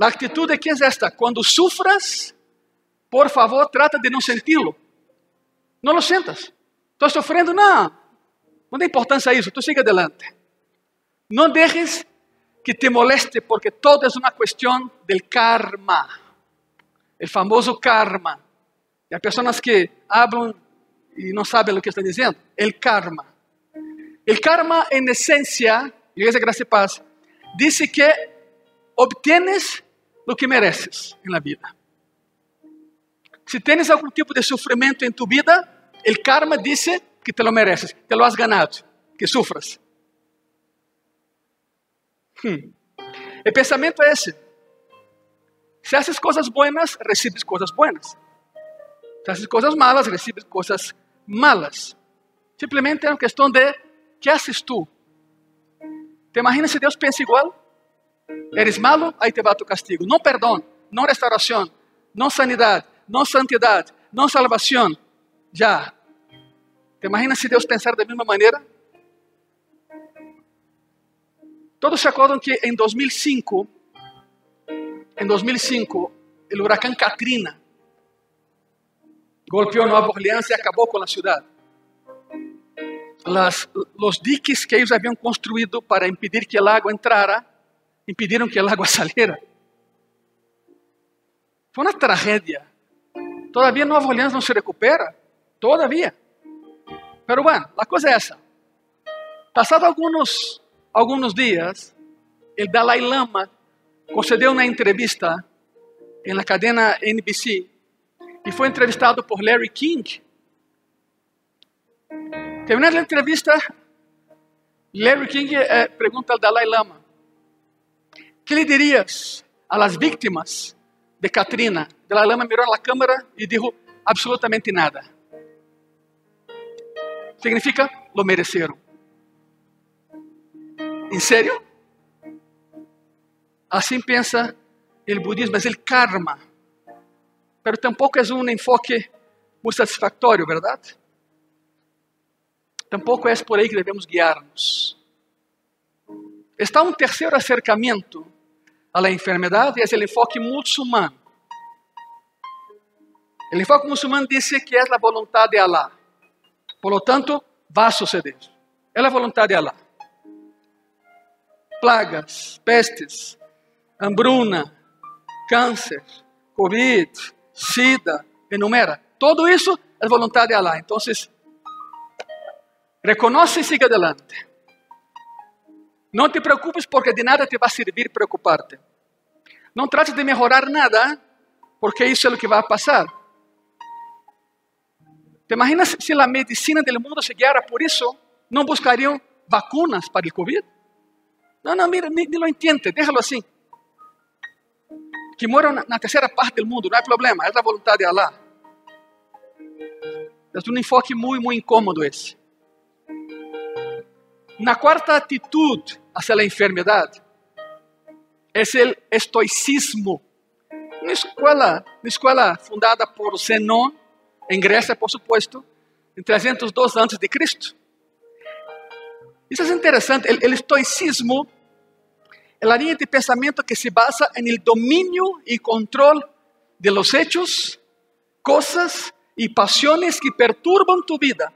A atitude aqui é esta: quando sufras, por favor, trata de não senti-lo. Não lo sentas. Estou sofrendo? Não. Não dá importância a isso. Tu siga adelante. Não deixes que te moleste, porque todo é uma questão del karma. O famoso karma. E há pessoas que hablam e não sabem o que estão dizendo. El karma. El karma, en esencia, Igreja Graça e Paz, dice que obtienes lo que mereces en la vida. Si tienes algún tipo de sufrimiento en tu vida, el karma dice que te lo mereces, te lo has ganado, que sufras. Hmm. El pensamento es ese. Si haces cosas buenas, recibes cosas buenas. Si haces cosas malas, recibes cosas malas. Simplesmente é uma questão de que haces tu? Te imaginas se Deus pensa igual? Eres malo, aí te vai tu castigo. Não perdão, não restauração, não sanidade, não santidade, não salvação. Já. Te imaginas se Deus pensar da mesma maneira? Todos se acordam que em 2005, em 2005, o huracán Katrina golpeou Nova Orleans e acabou com a cidade las, los diques que ellos habían construido para impedir que el agua entrara, impidieron que el agua saliera. Fue una tragedia. Todavía Nueva Orleans no se recupera. Todavía. Pero bueno, la cosa es esa. Pasado algunos, algunos días, el Dalai Lama concedeu uma entrevista na cadena NBC e foi entrevistado por Larry King, Terminada a entrevista, Larry King eh, pergunta ao Dalai Lama: que lhe dirias a las víctimas de Katrina? Dalai Lama mirou na câmera e disse: absolutamente nada. Significa, lo mereceram. Em sério? Assim pensa o budismo, é o karma. Pero tampouco é um enfoque muito satisfatório, verdade? Tampouco é por aí que devemos guiar-nos. Está um terceiro acercamento enfermidade, é o enfoque muçulmano. O enfoque muçulmano diz que é a vontade de Allah. Por lo tanto, suceder. É a vontade de Allah. Plagas, pestes, hambruna, câncer, Covid, SIDA, enumera. Todo isso é vontade de Allah. Então, Reconoce e siga adelante. Não te preocupes porque de nada te vai servir preocuparte. Não trate de melhorar nada porque isso é o que vai passar. ¿Te imaginas se a medicina do mundo se guiara por isso? Não buscariam vacunas para o Covid? Não, não, mira, nem, lo entende, déjalo assim. Que moram na, na terceira parte do mundo, não é problema, é a vontade de Allah. É um enfoque muito, muito incômodo esse. Na quarta atitude hacia a enfermidade é o estoicismo. Uma escola, uma escola fundada por Zenon, em Grécia, por supuesto, em 302 antes de Cristo. Isso é interessante. O estoicismo é a linha de pensamento que se basa no domínio e controle de los hechos, coisas e pasiones que perturbam tu vida,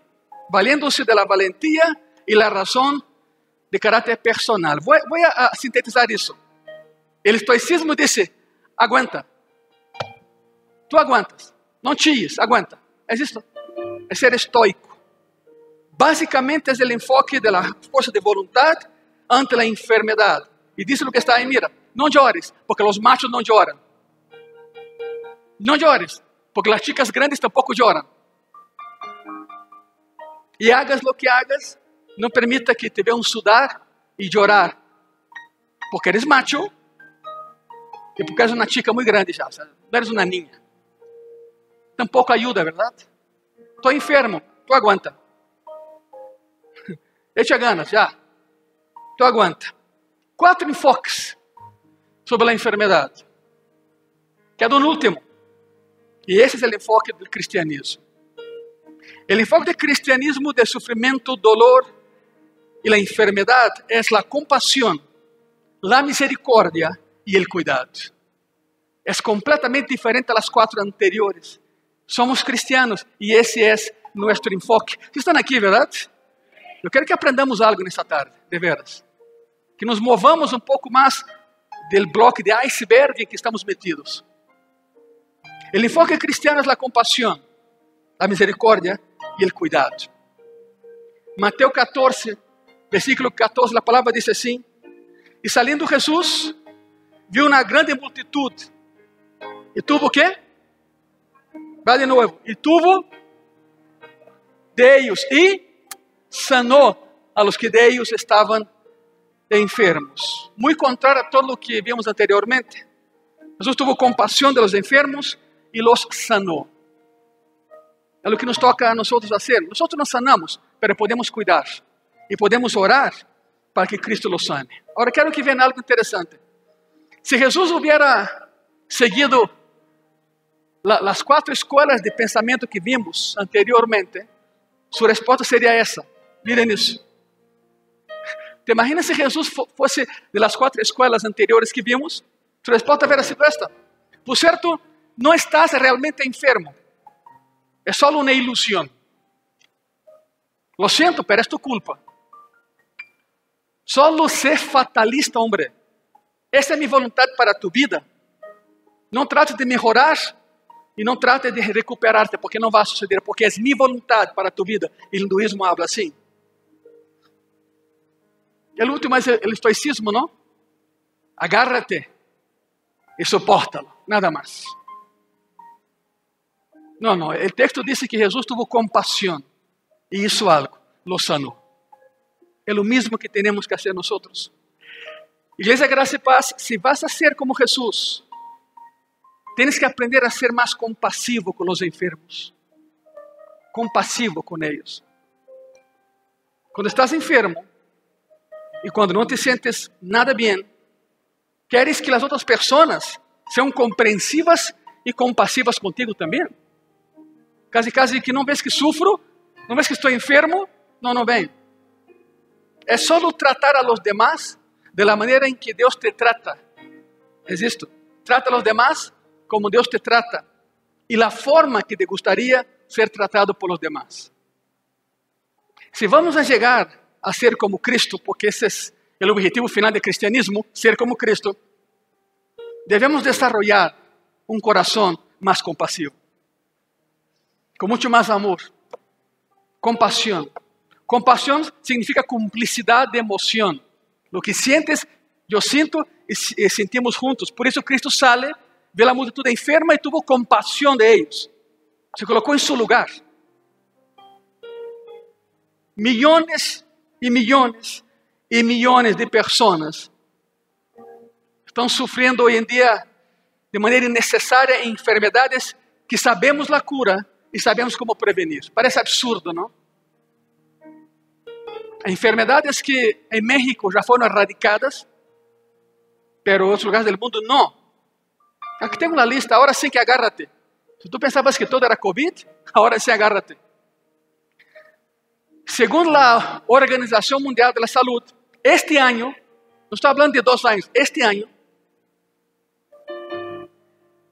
valiéndose de la valentía y la razón de carácter personal. Voy, voy a, a, sintetizar isso. El estoicismo dice, aguanta. Tú aguantas. Não chilles, aguanta. É isso. É ser estoico. Basicamente é o enfoque da força de vontade ante a enfermidade. E diz o que está aí, mira, não chores, porque os machos não choram. Não chores, porque as chicas grandes tampouco choram. E hagas lo que hagas, não permita que te vean sudar e chorar, porque eres macho e porque eres uma chica muito grande já, não eres uma niña. Tampouco ajuda, verdade? Estou enfermo, tu aguanta. Echa ganas, já. Tu aguanta. Quatro enfoques sobre a enfermidade. Quedo no último. E esse é o enfoque do cristianismo. O enfoque do cristianismo de sofrimento, dolor y la enfermedad es la compasión, la misericordia y el cuidado. é completamente diferente das quatro anteriores. Somos cristianos e esse é nosso enfoque. Vocês estão aqui, verdade? Eu quero que aprendamos algo nessa tarde, de veras. Que nos movamos um pouco mais do bloco de iceberg em que estamos metidos. O enfoque cristiano é a compaixão, a misericórdia e o cuidado. Mateus 14, versículo 14, a palavra diz assim: E salindo Jesus, viu uma grande multitud. E tuvo o quê? Vai de novo. E tuvo Deus e sanou a los que Deus estavam enfermos. Muito contrário a todo o que vimos anteriormente. Jesus tuvo compaixão de los enfermos e los sanou. É o que nos toca a nós fazer. Nós não sanamos, mas podemos cuidar e podemos orar para que Cristo los sane. Agora quero que vejam algo interessante. Se Jesus hubiera seguido las quatro escolas de pensamento que vimos anteriormente, sua resposta seria essa. Miren isso. Te imaginas se Jesus fosse de las quatro escolas anteriores que vimos? Sua resposta teria sido esta. Por certo, não estás realmente enfermo. É só uma ilusão. Lo siento, pero es tu culpa. Solo sé fatalista, hombre. Essa é minha vontade para tu vida. Não trate de melhorar e não trate de recuperar-te, porque não vai suceder, porque é minha vontade para tu vida. E o hinduísmo habla assim. O último é o estoicismo, não? Agárrate e suporta-lo, nada mais. Não, não, o texto diz que Jesus teve compaixão e isso algo, lo sanou. É o mesmo que temos que fazer nós. Igreja Graça e Paz, se vas a ser como Jesus, tens que aprender a ser mais compassivo com os enfermos, compassivo com eles. Quando estás enfermo e quando não te sientes nada bem, queres que as outras pessoas sejam compreensivas e compassivas contigo também? Casi, casi que não vês que sufro, não vês que estou enfermo, não, não vem. É só tratar a los demás de la maneira em que Deus te trata. É isto. Trata a los demás como Deus te trata e a forma que te gostaria ser tratado por los demás. Se vamos a chegar a ser como Cristo, porque esse é o objetivo final do cristianismo, ser como Cristo, devemos desarrollar um coração mais compassivo com muito mais amor, compaixão. Compaixão significa cumplicidade de emoção. Lo que sientes, eu sinto e sentimos juntos. Por isso Cristo sale, vê a multitud enferma e tuvo compaixão de eles. Se colocou em seu lugar. Milhões e milhões e milhões de pessoas estão sofrendo hoje em dia de maneira innecessária enfermidades que sabemos a cura, e sabemos como prevenir. Parece absurdo, não? Enfermedades que em México já foram erradicadas, pero em outros lugares do mundo não. Aqui tem uma lista, agora sim que agárrate. Se tu pensavas que todo era Covid, agora sim agárrate. Segundo a Organização Mundial da Saúde, este ano, não estou falando de dois anos, este ano,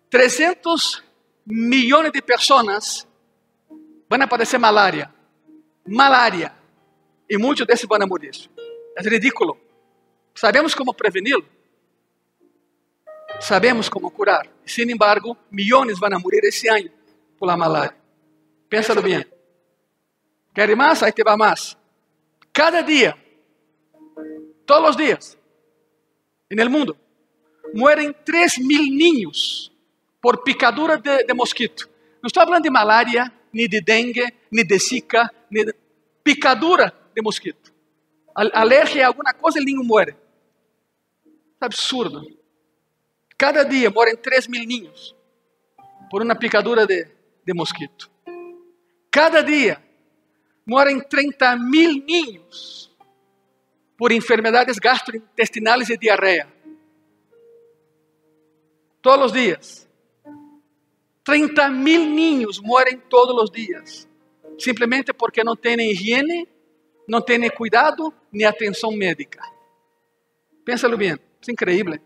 300 milhões de pessoas vão aparecer malária. Malária. E muitos desses vão morrer. É ridículo. Sabemos como preveni-lo. Sabemos como curar. Sin embargo, milhões vão morrer esse ano por malária. Pensa bem. Quer mais? Aí te vai mais. Cada dia, todos os dias, no mundo, mueren 3 mil niños por picadura de, de mosquito. Não estou falando de malária, nem de dengue, nem de zika, nem de picadura de mosquito. Alergia a alguma coisa, muere. É absurdo. Cada dia morrem 3 mil ninhos por uma picadura de, mosquito. Cada dia morrem 30 mil ninhos por enfermedades gastrointestinais e diarreia. Todos os dias. 30 mil niños mueren todos los días, simplemente porque no tienen higiene, no tienen cuidado ni atención médica. Piénsalo bien, es increíble.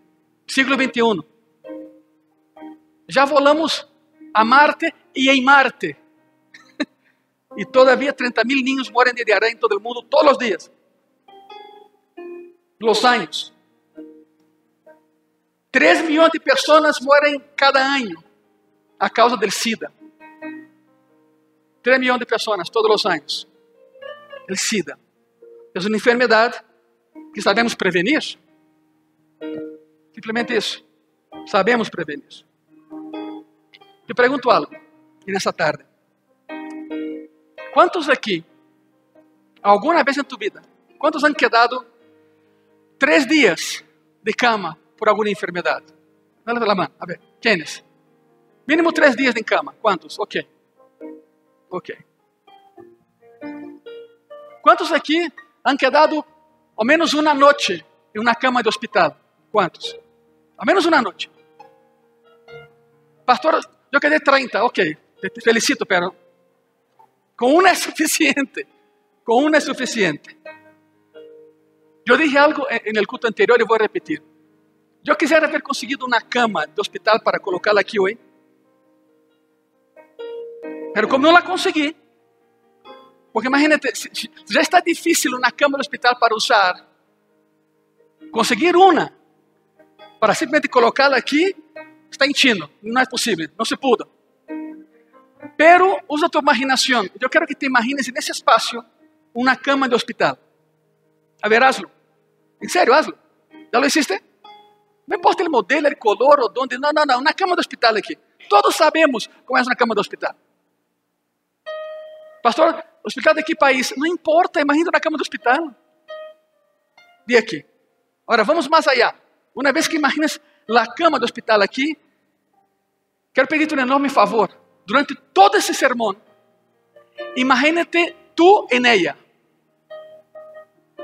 Siglo XXI. Já volamos a Marte e em Marte. e todavia 30 mil ninhos morrem de diarreia em todo o mundo todos os dias. Los anos. 3 milhões de pessoas morrem cada ano a causa do SIDA. 3 milhões de pessoas todos os anos. O SIDA. É uma enfermidade que sabemos prevenir. Simplesmente isso. Sabemos prevenir. Te pergunto algo, e nessa tarde. Quantos aqui, alguma vez em tua vida, quantos han quedado três dias de cama por alguma enfermidade? Levanta a mão, a ver, quenes? Mínimo três dias em cama, quantos? Ok. Ok. Quantos aqui han quedado ao menos uma noite em uma cama de hospital? Quantos? Ao menos uma noite. Pastor, eu quedei 30, ok. Te felicito, pero com uma é suficiente. Com uma é suficiente. Eu dije algo no culto anterior e vou repetir. Eu quisiera ter conseguido uma cama de hospital para colocá-la aqui hoje. Pero como não la consegui, porque imagínate, já está difícil uma cama de hospital para usar, conseguir uma para simplesmente colocá-la aqui está chino, não é possível, não se pudo. Pero usa tua imaginação. Eu quero que te imagines nesse espaço uma cama de hospital. A ver, hazlo. Em sério, hazlo. Já lo hiciste? Não importa o modelo, o color, ou onde. Não, não, não. Uma cama de hospital aqui. Todos sabemos como é uma cama de hospital. Pastor, hospital de que país? Não importa, imagina na cama do hospital. De aqui. Agora, vamos mais allá. Uma vez que imaginas a cama do hospital aqui, quero pedir-te um enorme favor. Durante todo esse sermão, imagínate tu em ella.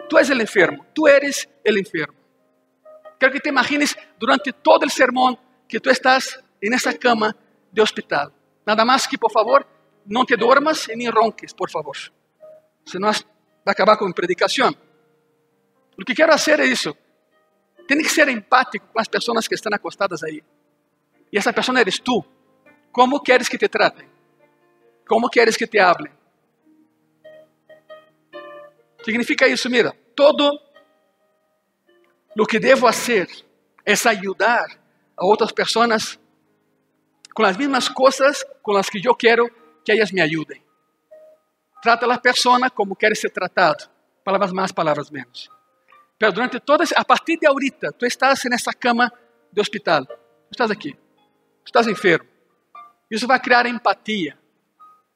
Tu és o enfermo, tu eres o enfermo. Quero que te imagines durante todo o sermão que tu estás em essa cama de hospital. Nada mais que, por favor, não te duermas e nem ronques, por favor. Senão vai acabar com a predicação. O que quero fazer é isso. Tem que ser empático com as pessoas que estão acostadas aí. E essa pessoa eres tu. Como queres que te tratem? Como queres que te hablen? Significa isso, mira, todo o que devo fazer é ajudar a outras pessoas com as mesmas coisas com as que eu quero que elas me ajudem. Trata a pessoa como quer ser tratado. Palavras mais, palavras menos. Pero durante todas, a partir de ahorita, tu estás nessa cama de hospital. Tu estás aqui. Tu estás enfermo. Isso vai criar empatia.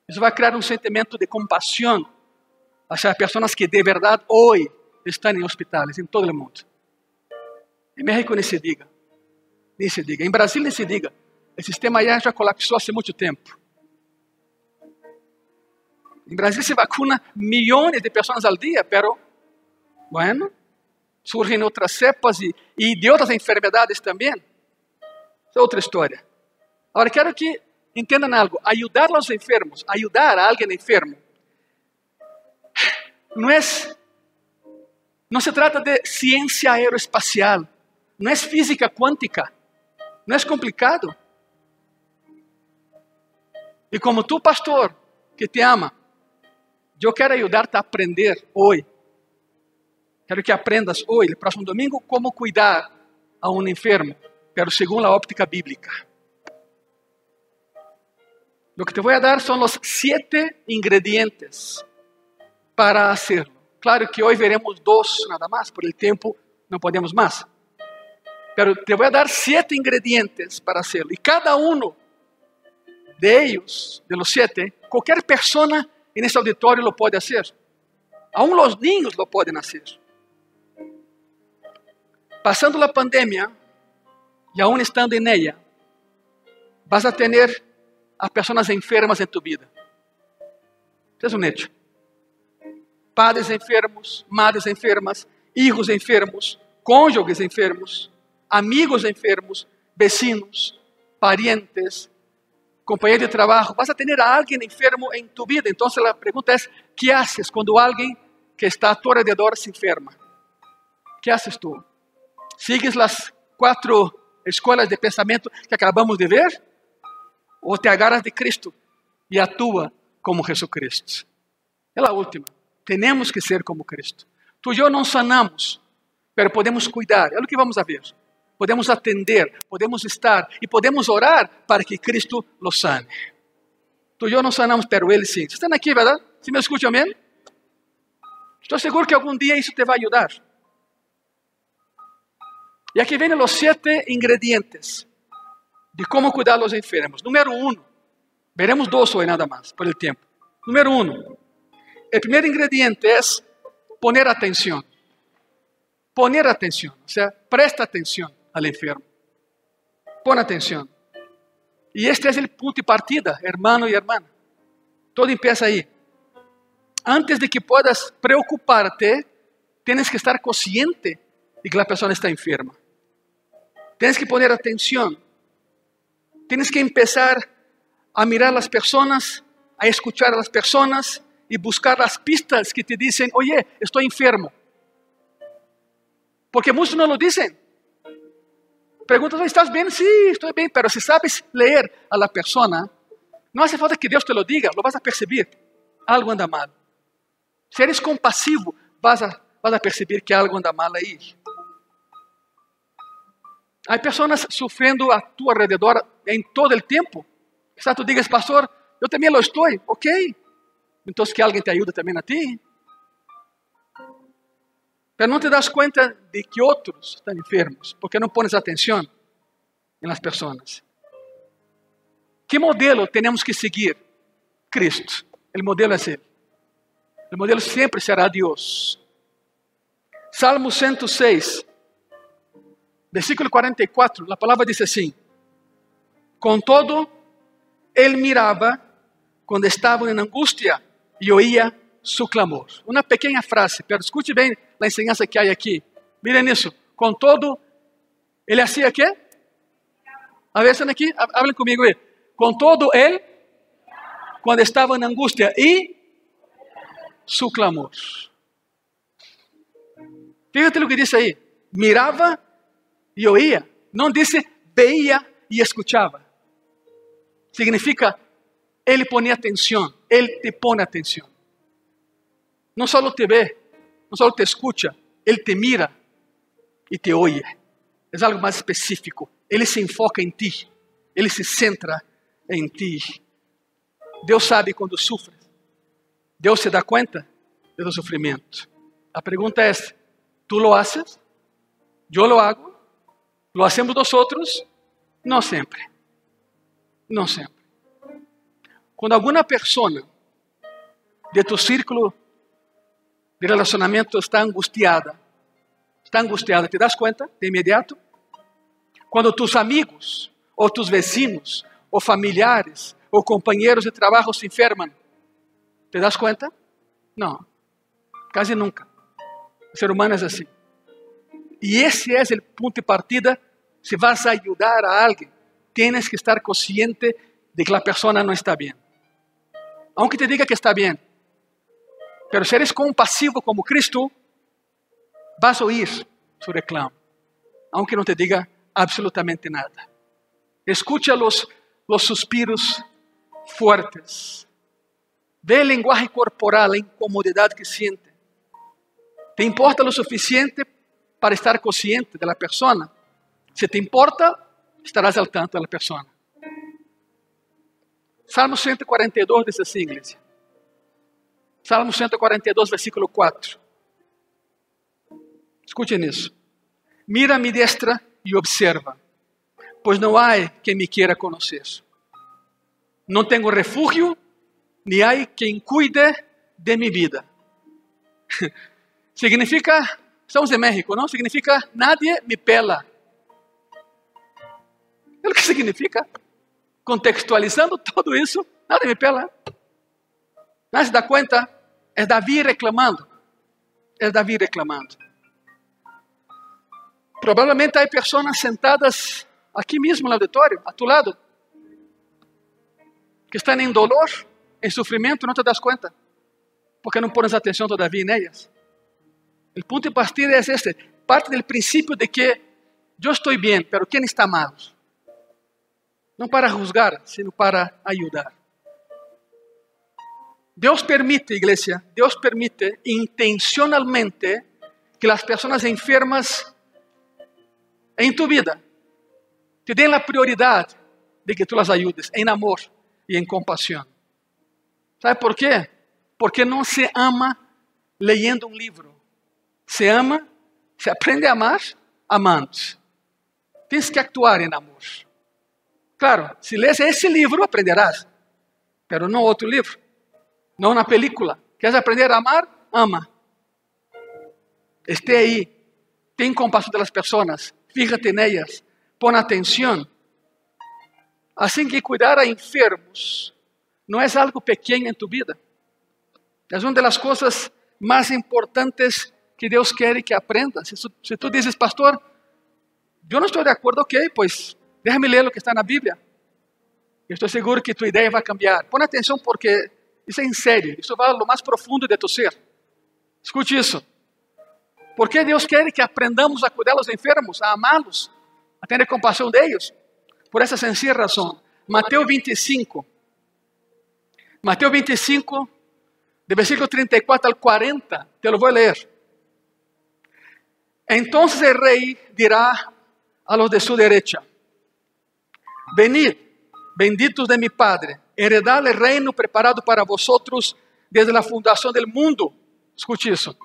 Isso vai criar um sentimento de compaixão hacia pessoas que de verdade hoje estão em hospitais em todo o mundo. Em México nem se diga. Nem se diga. Em Brasil nem se diga. O sistema já colapsou há muito tempo. Em Brasil se vacuna milhões de pessoas ao dia, pero, bueno, surgem outras cepas e, de outras enfermidades também. Isso é outra história. Agora, quero que entendam algo. Ajudar aos enfermos, ajudar a alguém enfermo, não é, não se trata de ciência aeroespacial, não é física quântica, não é complicado. E como tu, pastor, que te ama, eu quero ajudar-te a aprender hoje Quero que aprendas hoje, próximo domingo, como cuidar a um enfermo, pero segundo a óptica bíblica. Lo que te voy a dar son los siete ingredientes para hacerlo. Claro que hoy veremos dos nada más, por el tiempo no podemos más. Pero te voy a dar siete ingredientes para hacerlo. Y cada uno de ellos, de los siete, cualquier persona en este auditorio lo puede hacer. Aún los niños lo pueden hacer. Passando a pandemia e aún estando em ella, vas a ter a pessoas enfermas em tu vida. Isso é um hecho. Padres enfermos, madres enfermas, hijos enfermos, cônjuges enfermos, amigos enfermos, vecinos, parientes, companheiro de trabalho. Vas a ter a alguém enfermo em tu vida. Então a pergunta é: que haces quando alguém que está a tu alrededor se enferma? Que haces tu? Sigues as quatro escolas de pensamento que acabamos de ver? o te agarras de Cristo y actúa como Jesucristo. É a última. Temos que ser como Cristo. Tu e eu não sanamos, pero podemos cuidar. É o que vamos a ver. Podemos atender, podemos estar e podemos orar para que Cristo lo sane. Tu e eu não sanamos, pero Ele sim. Estão aqui, verdade? Se me escutam, amém? Estou seguro que algum dia isso te vai ajudar. E aqui vêm os sete ingredientes de como cuidar dos enfermos. Número um, veremos dois hoje nada mais, por el tempo. Número um, o primeiro ingrediente é poner atenção. Poner atenção, ou seja, presta atenção ao enfermo. Pon atenção. E este é o ponto de partida, hermano e hermana. Todo empieza aí. Antes de que puedas preocuparte, tienes que estar consciente de que a pessoa está enferma. Tienes que poner atenção. Tienes que empezar a mirar as pessoas, a escuchar a las personas e buscar as pistas que te dizem, oye, estou enfermo. Porque muitos não lo dizem. Perguntas, ¿estás bem? Sí, estou bem, pero se sabes ler a la persona, não hace falta que Deus te lo diga, lo vas a perceber. Algo anda mal. Se eres compassivo, vas a, vas a perceber que algo anda mal aí. Há pessoas sofrendo a tu alrededor em todo o tempo. Quizás tu digas, pastor, eu também lo estou. Ok, então, que alguém te ajude também a ti. Mas não te das conta de que outros estão enfermos, porque não pones atenção nas pessoas. Que modelo temos que seguir? Cristo. O modelo é Ele. O modelo sempre será Deus. Salmo 106, versículo 44, a palavra diz assim: Contudo, ele mirava quando estavam em angústia e oía su clamor. Uma pequena frase, pero escute bem a enseñança que há aqui. Miren isso. Com todo, ele hacía quê? A ver, aqui? Hablen comigo. Com todo, ele, quando estava em angústia e su clamor. Fíjate o que diz aí. Mirava e oía. Não disse veia e escuchava. Significa ele põe atenção, Ele te põe atenção. Não só te vê, não só te escuta, Ele te mira e te ouve. É algo mais específico. Ele se enfoca em ti, Ele se centra em ti. Deus sabe quando sofres. Deus se dá conta do sofrimento. A pergunta é: ¿tú lo haces? ¿Yo lo hago? ¿Lo hacemos nosotros? Não sempre. Não sempre. Quando alguma pessoa de tu círculo de relacionamento está angustiada, está angustiada, ¿te das conta de imediato? Quando tus amigos, ou tus vecinos, ou familiares, ou companheiros de trabalho se enfermam, ¿te das conta? Não, quase nunca. O ser humano é assim. E esse é o ponto de partida. Se vas a ajudar a alguém, tienes que estar consciente de que a pessoa não está bem aunque te diga que está bien. Pero si eres compasivo como Cristo, vas a oír su reclamo, aunque no te diga absolutamente nada. Escucha los, los suspiros fuertes. Ve el lenguaje corporal, la incomodidad que siente. ¿Te importa lo suficiente para estar consciente de la persona? Si te importa, estarás al tanto de la persona. Salmo 142 diz assim, igreja. Salmo 142, versículo 4. Escute nisso. Mira a mi destra e observa, pois não há quem me queira conhecer. Não tenho refúgio, nem há quem cuide de minha vida. Significa, estamos em México, não? Significa, nadie me pela. É o que significa? contextualizando todo isso, nada me pela. Mas se dá conta, é Davi reclamando. É Davi reclamando. Provavelmente há pessoas sentadas aqui mesmo no auditório, a tu lado, que estão em dolor, em sofrimento, não te das conta, porque não pones atenção todavia nelas. O ponto de partida é este: parte do princípio de que eu estou bem, pero quem está mal? não para juzgar, sino para ayudar. Deus permite, igreja, Deus permite intencionalmente que as pessoas enfermas em tu vida te den a prioridade de que tu las ayudes em amor e em compaixão. ¿Sabe por quê? Porque não se ama leyendo um livro. Se ama, se aprende a amar amando. Tens que actuar em amor. Claro, se lês esse livro, aprenderás, pero não outro livro, não na película. Queres aprender a amar? Ama. Esté aí, tem compaixão das pessoas, fíjate nelas, põe atenção. Assim que cuidar a enfermos não é algo pequeno em tu vida. É uma das coisas mais importantes que Deus quer que aprendas. Se, se tu dizes, pastor, eu não estou de acordo, ok, pois déjame ler o que está na Bíblia. estou seguro que tua ideia vai cambiar. Põe atenção porque isso é em sério, isso vai ao mais profundo de tu ser. Escute isso. Porque Deus quer que aprendamos a cuidar dos enfermos, a amá-los, a ter compaixão deles? Por essa sencilla razão. Mateus 25. Mateus 25, de versículo 34 al 40, te lo a leer. Entonces el rey dirá a los de su derecha, venid, benditos de mi Padre, heredad el reino preparado para vosotros desde la fundación del mundo. Escute eso.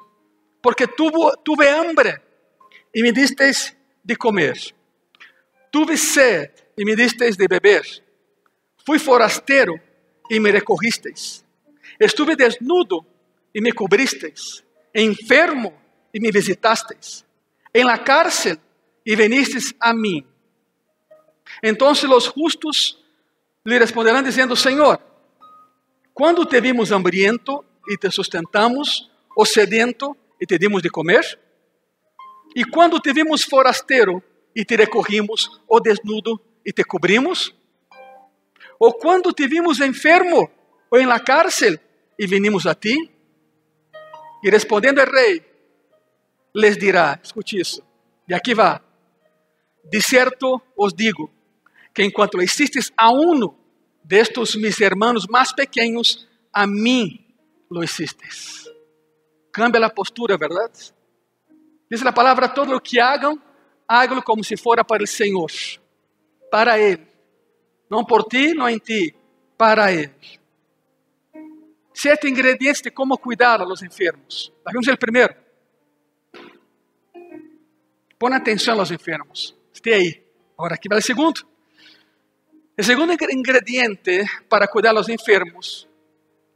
Porque tuvo, tuve hambre y me disteis de comer. Tuve sed y me disteis de beber. Fui forastero y me recogisteis. Estuve desnudo y me cubristeis. Enfermo y me visitasteis en la cárcel y venisteis a mí. Entonces los justos le responderán diciendo, Señor, ¿cuándo te vimos hambriento y te sustentamos, o sediento y te dimos de comer? ¿Y cuando te vimos forastero y te recogimos, o desnudo y te cubrimos? ¿O cuando te vimos enfermo o en la cárcel y vinimos a ti? Y respondiendo el rey, les dirá, escute isso, e aqui vá, de certo os digo, que enquanto existes a uno destes mis hermanos mais pequenos, a mim lo hiciste. Cambia a postura, verdade? Diz a palavra: todo o que hagam, hágalo como se fora para o Senhor, para Ele. Não por ti, não em ti, para Ele. Sete ingredientes de como cuidar a los enfermos. Vamos o primeiro. Põe atenção aos enfermos. Esteja aí. Agora aqui vai o segundo. O segundo ingrediente para cuidar dos enfermos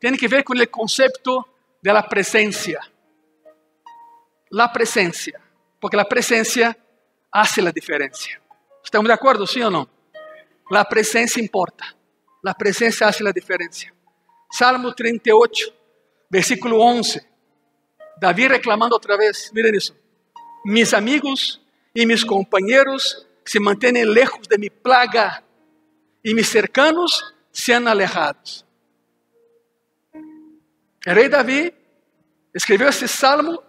tem que ver com o conceito de la presencia. La presencia. Porque a presencia hace la diferença. ¿Estamos de acordo, sim ou não? La presencia importa. La presencia hace la diferença. Salmo 38, versículo 11. Davi reclamando outra vez. Miren isso. Mis amigos e mis compañeros se mantêm lejos de mi plaga e mis cercanos se han alejado. O rei Davi escreveu esse salmo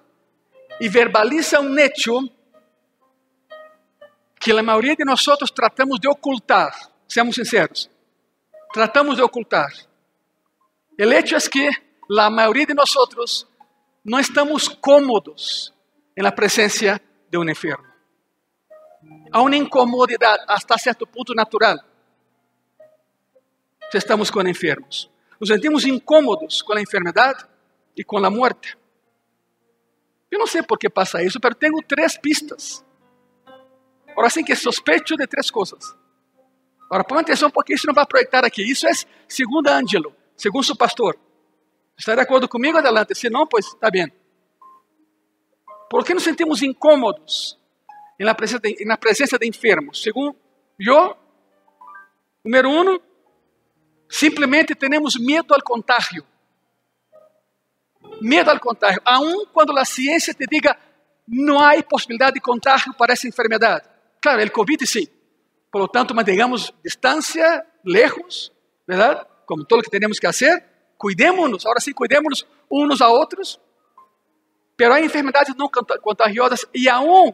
e verbaliza um hecho que a maioria de nós tratamos de ocultar, seamos sinceros. Tratamos de ocultar. O hecho é que a maioria de nós não estamos cómodos em la presença de um enfermo. Há uma incomodidade hasta certo ponto natural. Se estamos com enfermos. Nos sentimos incômodos com a enfermidade e com a morte. Eu não sei por que passa isso, mas tenho três pistas. Agora sim que sospecho de três coisas. Agora põe atenção porque isso não vai projetar aqui. Isso é segundo Ângelo, segundo seu pastor. Está de acordo comigo? Adelante. Se não, pois está bem. ¿Por qué nos sentimos incómodos en la presencia de, en la presencia de enfermos? Según yo, número uno, simplesmente temos medo ao contágio. Medo ao contágio. Aun quando a ciência te diga não há possibilidade de contágio para essa enfermidade. Claro, o Covid sim. Por lo tanto, mantengamos distância, lejos, verdade? Como todo o que temos que fazer. Cuidemos-nos, agora sim, cuidemos-nos uns a outros. Pero há enfermedades não contagiosas e aún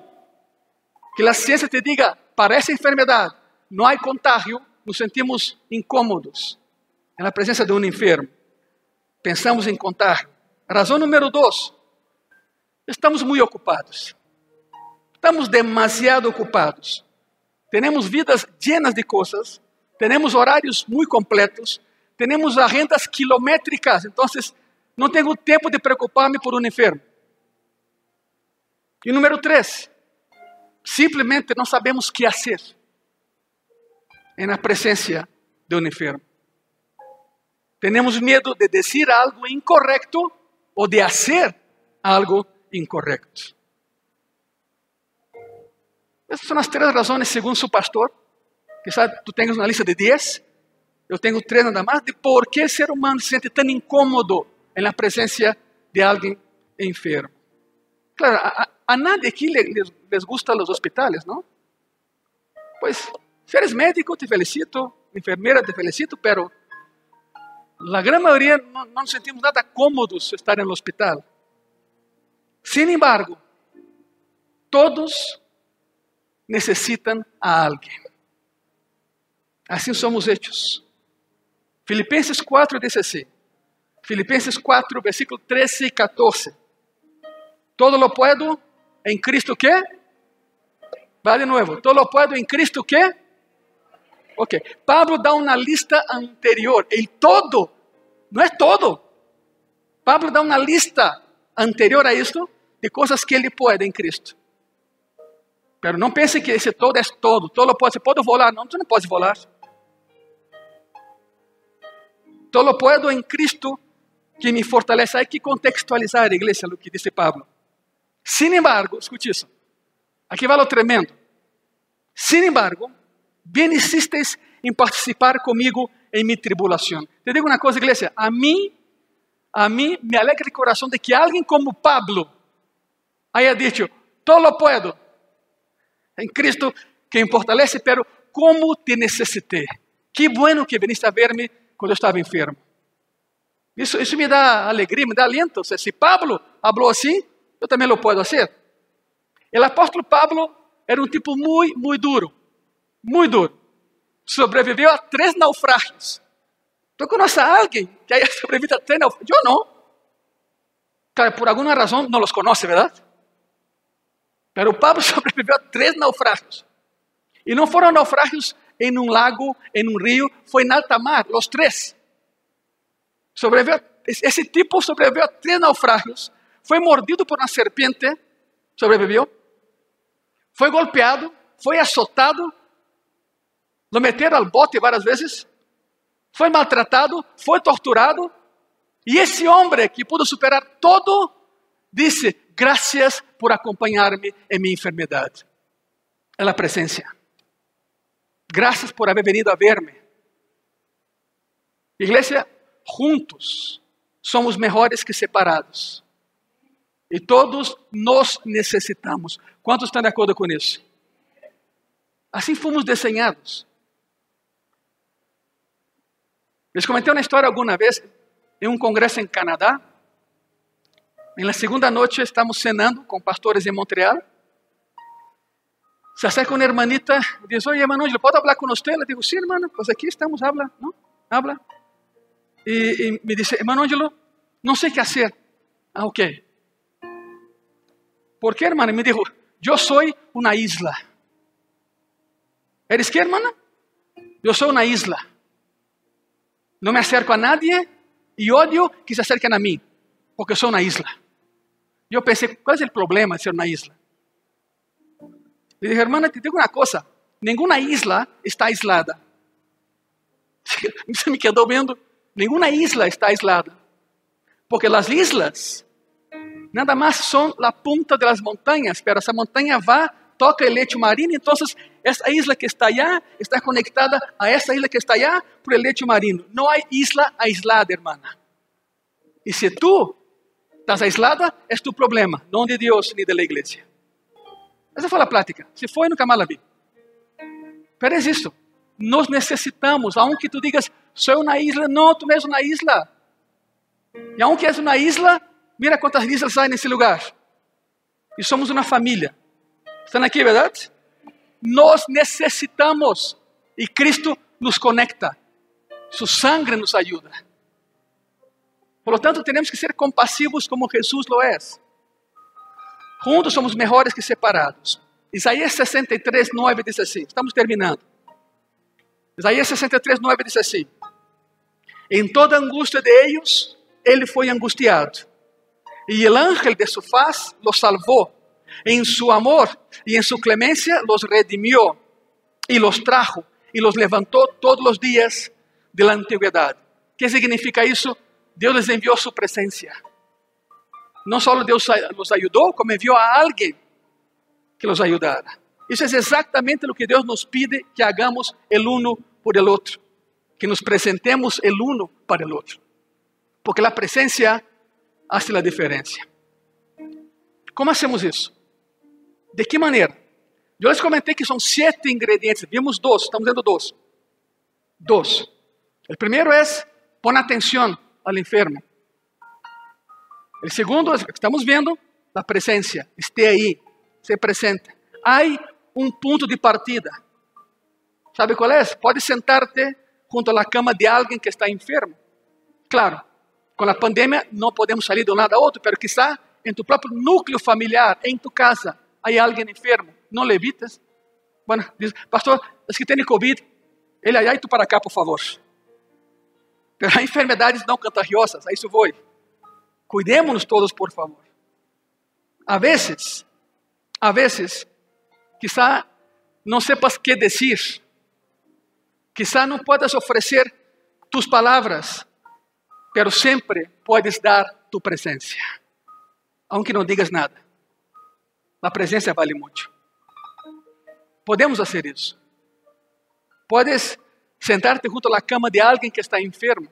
que a ciência te diga para essa enfermidade não há contágio, nos sentimos incômodos na presença de um enfermo. Pensamos em contar. Razão número dois: estamos muito ocupados. Estamos demasiado ocupados. Temos vidas llenas de coisas, temos horários muito completos, temos agendas quilométricas, então não tenho tempo de preocupar-me por um enfermo. E número três, simplesmente não sabemos o que fazer na presença de um enfermo. Temos medo de dizer algo incorreto ou de fazer algo incorreto. Essas são as três razões, segundo seu pastor. Quizás tu tenhas uma lista de 10, eu tenho três nada mais, de por que o ser humano se sente tão incômodo na presença de alguém enfermo. Claro, a, a nadie aqui les, les gustan os hospitais, não? Pois, se eres médico, te felicito, enfermeira, te felicito, pero a grande maioria não, não nos sentimos nada cómodos estar no hospital. Sin embargo, todos necessitam a alguém. Assim somos hechos. Filipenses 4 diz assim. Filipenses 4, versículo 13 e 14. Todo lo puedo em Cristo que? Vai de novo. Todo lo puedo em Cristo que? Ok. Pablo dá uma lista anterior. El todo. Não é todo. Pablo dá uma lista anterior a isto de coisas que ele pode em Cristo. Pero não pense que esse todo é todo. Todo pode, você pode volar. Não, você não pode volar. Todo puedo em Cristo que me fortalece. Há que contextualizar, igreja, o que disse Pablo. Sin embargo, escute isso. Aqui vai o tremendo. Sin embargo, bem insistes em participar comigo em minha tribulação. Te digo uma coisa, igreja. A mim, a mim me alegra o coração de que alguém como Pablo haya dicho, todo puedo em Cristo que fortalece, pero como te necessitei. Que bueno que viniste a ver-me eu estava enfermo. Isso, isso me dá alegria, me dá aliento. se Pablo falou assim, eu também lo posso fazer. O apóstolo Pablo era um tipo muito, muito duro. Muito duro. Sobreviveu a três naufrágios. Tu conheces a alguém que haya sobrevivido a três naufrágios? Eu não. Claro, por alguma razão não los conoce, verdade? Pero Pablo sobreviveu a três naufrágios. E não foram naufrágios em um lago, em um rio, foi em alta mar, os três. Sobreviveu, esse tipo sobreviveu a três naufrágios. Foi mordido por uma serpiente, sobreviveu. Foi golpeado, foi azotado, lo meteram ao bote várias vezes. Foi maltratado, foi torturado. E esse homem que pudo superar todo, disse: Gracias por acompanhar-me em minha enfermidade. É a presença. Graças por haber venido a ver-me. Igreja, juntos somos melhores que separados. E todos nos necessitamos. Quantos estão de acordo com isso? Assim fomos desenhados. Les comentei uma história alguma vez em um congresso em Canadá. En la segunda noche estamos cenando con pastores en Montreal. Se acerca una hermanita y dice, oye, ¿le puedo hablar con usted? Le digo, sí, hermano, pues aquí estamos, habla, ¿no? Habla. Y, y me dice, Ángelo, no sé qué hacer. Ah, ok. ¿Por qué, hermano? Y me dijo, yo soy una isla. ¿Eres qué, hermana? Yo soy una isla. No me acerco a nadie y odio que se acerquen a mí, porque soy una isla. E eu pensei, qual é o problema de ser uma isla? E dije, hermana, te digo uma coisa: nenhuma isla está aislada. Você me quedou vendo? Nenhuma isla está aislada. Porque as islas nada mais são a ponta das montanhas, pero essa montanha vai, toca o leite marino, então essa isla que está allá está conectada a essa isla que está allá por el leite marino. Não há isla aislada, hermana. E se tu Estás aislada, é tu problema, não de Deus nem da igreja. Essa foi a plática. Se foi, nunca mais la vi. Pero é isso. Nós necessitamos, aunque tu digas, sou uma isla, não, tu és uma isla. E aunque és uma isla, mira quantas islas há nesse lugar. E somos uma família. Estão aqui, verdade? Nós necessitamos. E Cristo nos conecta, su sangre nos ayuda. Por lo tanto, tenemos que ser compasivos como Jesús lo es. Juntos somos mejores que separados. Isaías 63, 9 diz assim: estamos terminando. Isaías 63, 9 diz assim: Em toda angústia de ellos, ele foi angustiado, e o ángel de sua faz los salvou. En su amor y en su clemencia los redimió y los trajo y los levantó todos los días de la antigüedad. ¿Qué significa eso? Dios les envió su presencia. No solo Dios los ayudó, como envió a alguien que los ayudara. Eso es exactamente lo que Dios nos pide que hagamos el uno por el otro, que nos presentemos el uno para el otro, porque la presencia hace la diferencia. ¿Cómo hacemos eso? ¿De qué manera? Yo les comenté que son siete ingredientes, vimos dos, estamos viendo dos. Dos. El primero es pon atención al enfermo. El segundo es, estamos viendo, la presencia, esté ahí, se presente. Hay un punto de partida. ¿Sabe cuál es? Puedes sentarte junto a la cama de alguien que está enfermo. Claro, con la pandemia no podemos salir de un lado a otro, pero quizá en tu propio núcleo familiar, en tu casa, hay alguien enfermo. No le evites. Bueno, dice, pastor, es que tiene COVID. Ele y tú para acá, por favor. Pero hay enfermedades não contagiosas, a isso vou. Cuidémonos todos, por favor. A vezes, a vezes, quizá não sepas que dizer. Quizá não puedas oferecer tus palavras, pero sempre puedes dar tu presença, aunque não digas nada. A presença vale muito. Podemos fazer isso. Puedes sentarte junto à cama de alguém que está enfermo.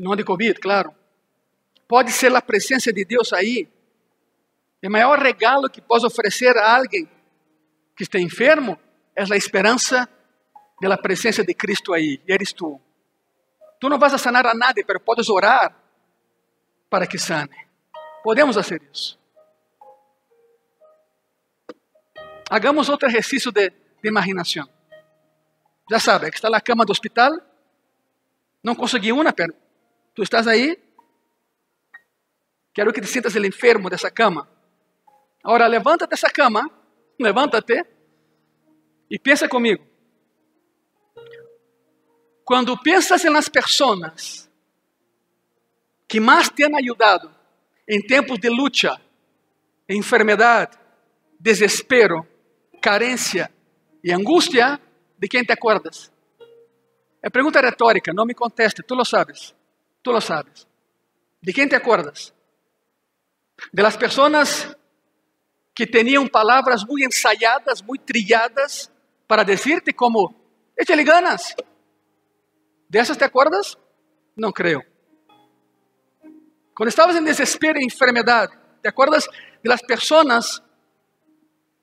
Não de Covid, claro. Pode ser a presença de Deus aí. O maior regalo que posso oferecer a alguém que está enfermo é a esperança da presença de Cristo aí. E eres tu. Tu não vas a sanar a nadie, mas podes orar para que sane. Podemos fazer isso. Hagamos outro exercício de, de imaginação. Já sabe, aqui está a cama do hospital. Não consegui uma, pero tu estás aí. Quero que te sintas el enfermo dessa cama. Agora, levanta dessa cama, levanta-te e pensa comigo. Quando pensas nas pessoas que mais te han ajudado em tempos de luta, enfermidade, desespero, carência e angústia, ¿de quem te acuerdas? É pergunta retórica, não me conteste, tu lo sabes, tu lo sabes. ¿De quem te acuerdas? De las personas que tinham palavras muito ensayadas, muito trilladas, para decirte como, échale ganas. ¿De essas te acuerdas? Não creio. Quando estavas em desespero e enfermidade, ¿te acuerdas de las personas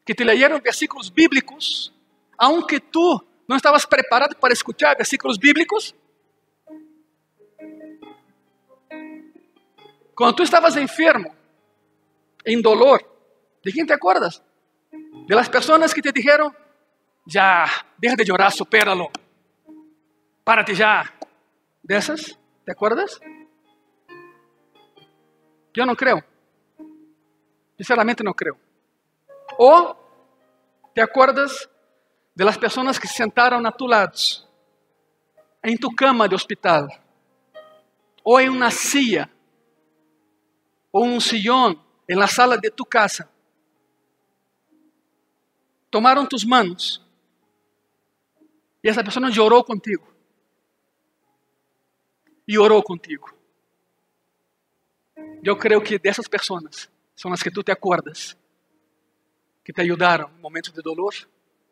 que te leyeron versículos bíblicos, aunque tú no estabas preparado para escuchar versículos bíblicos? Cuando tú estabas enfermo, en dolor, ¿de quién te acuerdas? De las personas que te dijeron, ya, deja de llorar, supéralo, párate ya. ¿De esas? ¿Te acuerdas? Yo no creo. Sinceramente no creo. ¿O te acuerdas de las personas que se sentaron a tu lado, en tu cama de hospital, o en una silla, o un sillón en la sala de tu casa? Tomaron tus manos y esa persona lloró contigo. Y oró contigo. Yo creo que de esas personas son las que tú te acuerdas que te ajudaram em momentos de dolor,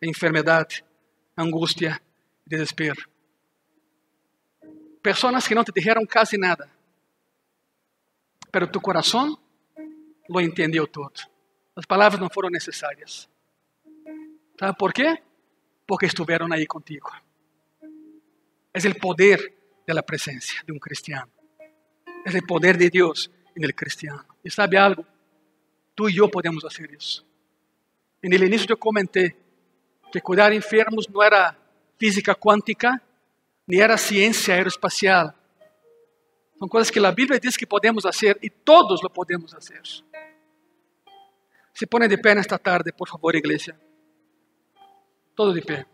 enfermidade, angústia, desespero. Pessoas que não te dijeron quase nada, pero tu coração lo entendeu todo. As palavras não foram necessárias. ¿Sabe por quê? Porque estiveram aí contigo. É o poder de la presencia de um cristiano. É o poder de Deus el cristiano. E sabe algo? Tu e eu podemos fazer isso. En el inicio yo comenté que cuidar enfermos no era física quântica, ni era ciencia aeroespacial. Son cosas que la Biblia dice que podemos hacer y todos lo podemos hacer. Se pone de pé esta tarde, por favor, iglesia. Todo de pé.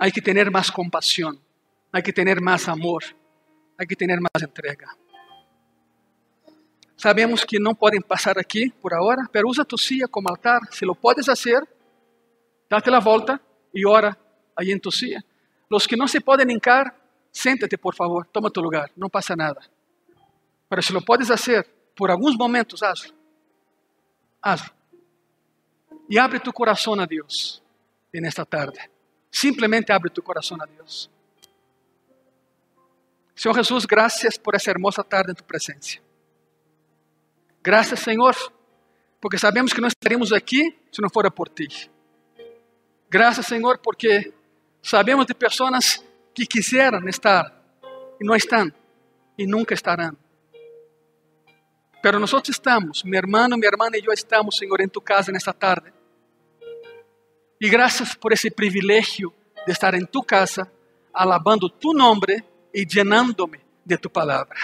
Hay que tener más compasión, hay que tener más amor, hay que tener más entrega. Sabemos que não podem passar aqui por agora, pero usa tu silla como altar. Se lo puedes hacer, date la volta e ora aí em tu silla. Los que não se podem hincar, senta-te por favor, toma tu lugar, não passa nada. Pero se lo puedes hacer, por alguns momentos, hazlo. Hazlo. E abre tu coração a Deus en esta tarde. Simplesmente abre tu coração a Deus. Senhor Jesus, graças por essa hermosa tarde em tu presença. Graças, Senhor, porque sabemos que não estaríamos aqui se não fora por ti. Graças, Senhor, porque sabemos de pessoas que quiseram estar e não estão e nunca estarão. Pero nós estamos, meu irmão, minha irmã e eu estamos, Senhor, em tu casa nesta tarde. E graças por esse privilégio de estar em tu casa, alabando tu nome e llenando-me de tu palavra.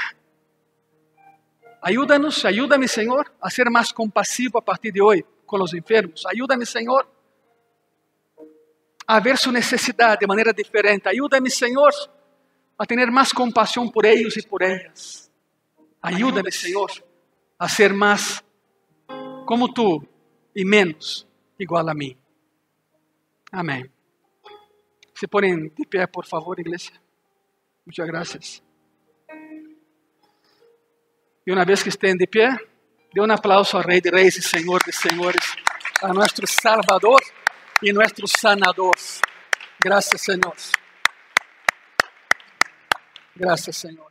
Ayúdanos, ayúdame Señor a ser más compasivo a partir de hoy con los enfermos. Ayúdame Señor a ver su necesidad de manera diferente. Ayúdame Señor a tener más compasión por ellos y por ellas. Ayúdame Señor a ser más como tú y menos igual a mí. Amén. Se ponen de pie, por favor, iglesia. Muchas gracias. E uma vez que estén de pé, dê um aplauso ao Rei de Reis e Senhor de Senhores, a nosso Salvador e nosso Sanador. Graças, Senhor. Graças, Senhor.